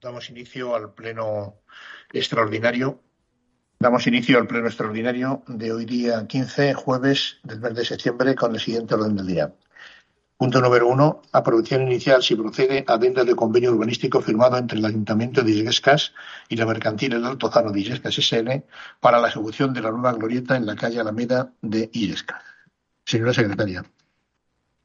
Damos inicio al pleno extraordinario. Damos inicio al pleno extraordinario de hoy día 15, jueves del mes de septiembre, con el siguiente orden del día. Punto número uno. Aprobación inicial, si procede, adenda de convenio urbanístico firmado entre el Ayuntamiento de Illescas y la Mercantil El Altozano de Illescas SL para la ejecución de la nueva glorieta en la calle Alameda de Illescas. Señora secretaria.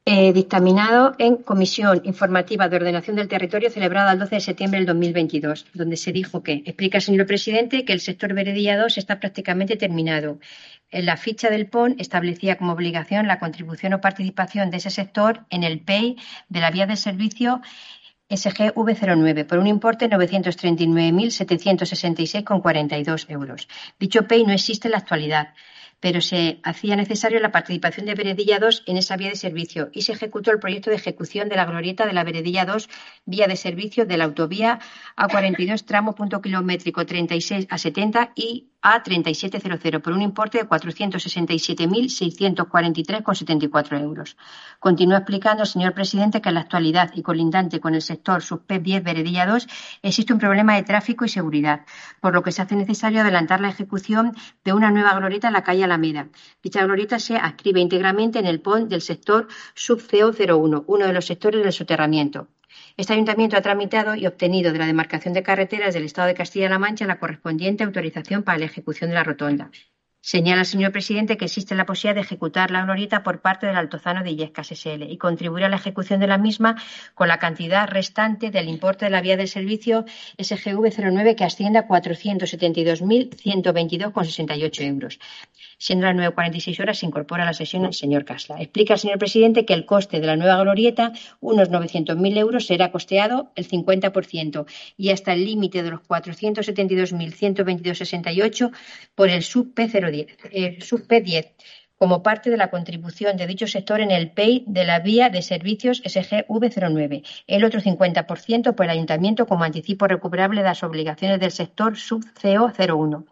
Eh, dictaminado en Comisión Informativa de Ordenación del Territorio celebrada el 12 de septiembre del 2022, donde se dijo que, explica señor presidente, que el sector Veredilla 2 está prácticamente terminado. En la ficha del PON establecía como obligación la contribución o participación de ese sector en el PEI de la vía de servicio SGV09 por un importe de 939.766,42 euros. Dicho PEI no existe en la actualidad pero se hacía necesario la participación de Veredilla 2 en esa vía de servicio y se ejecutó el proyecto de ejecución de la glorieta de la Veredilla 2, vía de servicio de la autovía A42, tramo punto kilométrico 36 a 70 y a3700 por un importe de 467.643,74 euros. Continúa explicando, señor presidente, que en la actualidad y colindante con el sector subpep 10 Veredilla 2 existe un problema de tráfico y seguridad, por lo que se hace necesario adelantar la ejecución de una nueva glorieta en la calle Alameda. Dicha glorieta se adscribe íntegramente en el PON del sector sub-CO01, uno de los sectores del soterramiento. Este ayuntamiento ha tramitado y obtenido de la demarcación de carreteras del Estado de Castilla-La Mancha la correspondiente autorización para la ejecución de la rotonda. Señala señor presidente que existe la posibilidad de ejecutar la glorieta por parte del Altozano de Illescas SL y contribuir a la ejecución de la misma con la cantidad restante del importe de la vía del servicio SGV 09 que asciende a 472.122,68 euros. Siendo las 9.46 horas, se incorpora a la sesión el señor Casla. Explica señor presidente que el coste de la nueva glorieta, unos 900.000 euros, será costeado el 50% y hasta el límite de los 472.122,68 por el sub P010, el sub P10 como parte de la contribución de dicho sector en el PEI de la vía de servicios SGV09, el otro 50% por el ayuntamiento como anticipo recuperable de las obligaciones del sector sub CO01.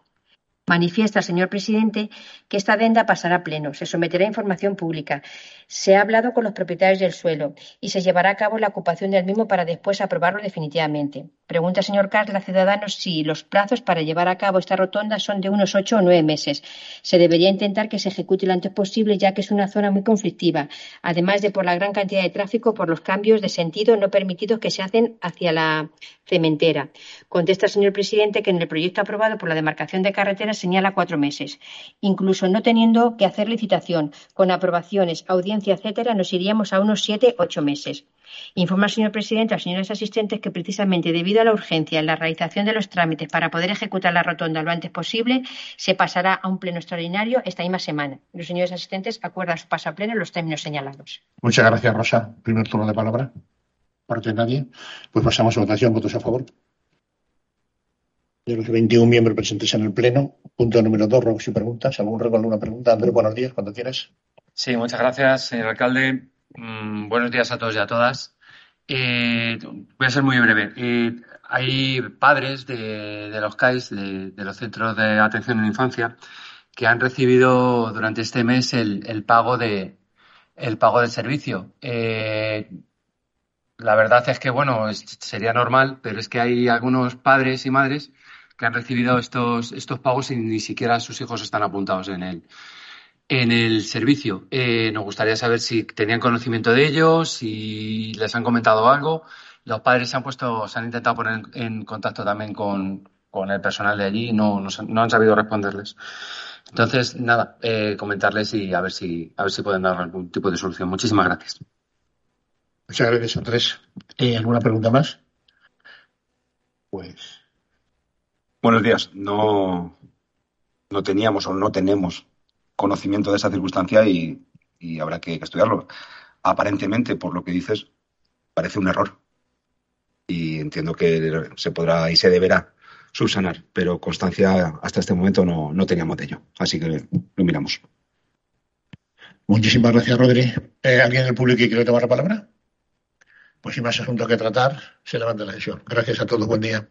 Manifiesta señor presidente que esta adenda pasará a pleno, se someterá a información pública, se ha hablado con los propietarios del suelo y se llevará a cabo la ocupación del mismo para después aprobarlo definitivamente. Pregunta señor Carla Ciudadanos si los plazos para llevar a cabo esta rotonda son de unos ocho o nueve meses. Se debería intentar que se ejecute lo antes posible ya que es una zona muy conflictiva, además de por la gran cantidad de tráfico por los cambios de sentido no permitidos que se hacen hacia la cementera. Contesta señor presidente que en el proyecto aprobado por la demarcación de carreteras señala cuatro meses. Incluso no teniendo que hacer licitación, con aprobaciones, audiencia, etcétera, nos iríamos a unos siete, ocho meses. Informa el señor presidente a los señores asistentes que precisamente debido a la urgencia en la realización de los trámites para poder ejecutar la rotonda lo antes posible, se pasará a un pleno extraordinario esta misma semana. Los señores asistentes acuerdan su paso a pleno en los términos señalados. Muchas gracias, Rosa. Primer turno de palabra parte de nadie, pues pasamos a votación. ¿Votos a favor? De los 21 miembros presentes en el Pleno. Punto número dos, ruegos y preguntas. ¿Algún ruego, alguna pregunta? Andrés, buenos días, cuando quieras. Sí, muchas gracias, señor alcalde. Mm, buenos días a todos y a todas. Eh, voy a ser muy breve. Eh, hay padres de, los CAIS, de, los Centros de Atención en Infancia, que han recibido durante este mes el, pago de el pago del servicio. Eh, la verdad es que, bueno, sería normal, pero es que hay algunos padres y madres que han recibido estos, estos pagos y ni siquiera sus hijos están apuntados en el, en el servicio. Eh, nos gustaría saber si tenían conocimiento de ellos, si les han comentado algo. Los padres se han puesto, se han intentado poner en contacto también con, el personal de allí y no, no, han sabido responderles. Entonces, nada, eh, comentarles y a ver si, a ver si pueden dar algún tipo de solución. Muchísimas gracias. Muchas gracias, Andrés. Eh, ¿Alguna pregunta más? Pues. Buenos días. No, no teníamos o no tenemos conocimiento de esa circunstancia y, habrá que, estudiarlo. Aparentemente, por lo que dices, parece un error. Y entiendo que se podrá y se deberá subsanar, pero constancia hasta este momento no, no teníamos de ello. Así que lo miramos. Muchísimas gracias, Rodri. Eh, ¿Alguien del público quiere tomar la palabra? Pues sin más asuntos que tratar, se levanta la sesión. Gracias a todos. Buen día.